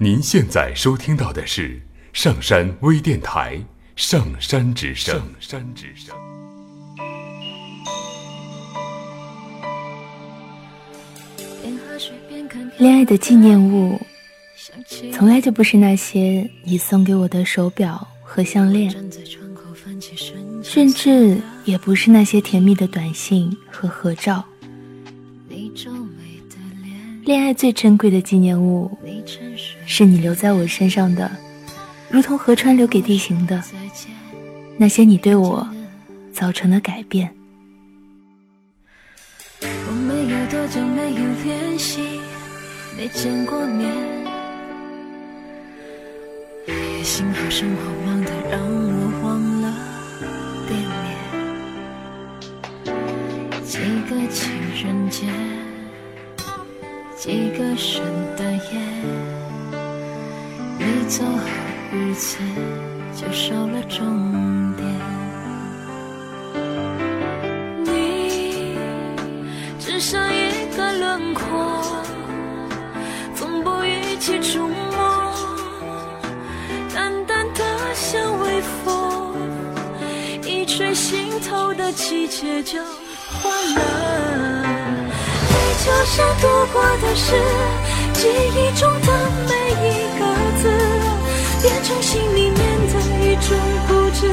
您现在收听到的是上山微电台《上山之声》。上山之声。恋爱的纪念物，从来就不是那些你送给我的手表和项链，甚至也不是那些甜蜜的短信和合照。恋爱最珍贵的纪念物，是你留在我身上的，如同河川留给地形的那些你对我造成的改变。我们有多久没有联系，没见过面？也幸好生活忙得让我忘了几个圣诞夜，你走后日子就少了终点。你只剩一个轮廓，从不一起触摸，淡淡的像微风，一吹心头的季节就换了。就像度过的事记忆中的每一个字，变成心里面的一种固执，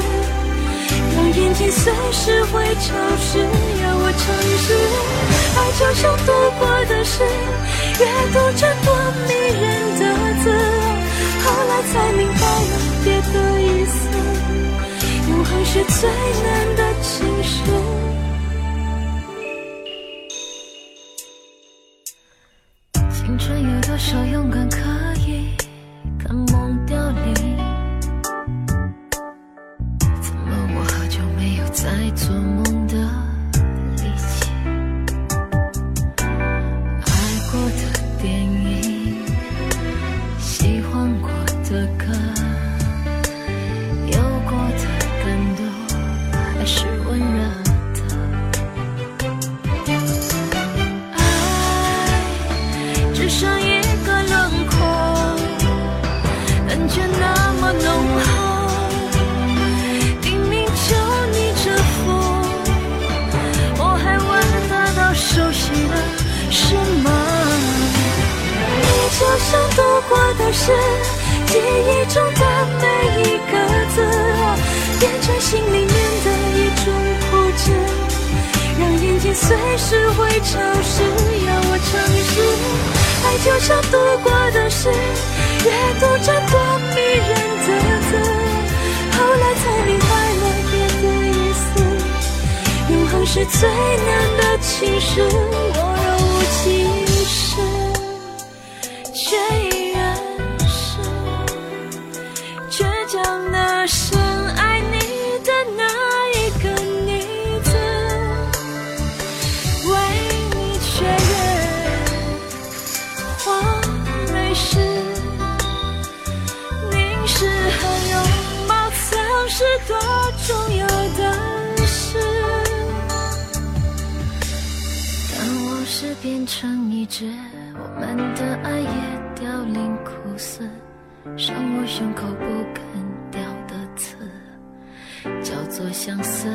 让眼睛随时会潮湿，要我诚实。爱就像度过的事阅读着多迷人的字，后来才明白了别的意思，永恒是最难的情诗。多少勇敢可以看梦凋零？怎么我好久没有再做梦的力气？爱过的电影，喜欢过的歌，我浓厚明明就逆着风我还问得到熟悉的是吗你就像渡过的事记忆中的每一个字变成心里面的一种固执让眼睛随时会潮湿要我诚实爱就像度过的事越读最难的情是，我若无其事。却依然是倔强的深爱你的那一个女子，为你雀跃花蕊时，凝视和拥抱曾是多当往事变成一只。我们的爱也凋零枯死，伤我胸口不肯掉的刺，叫做相思，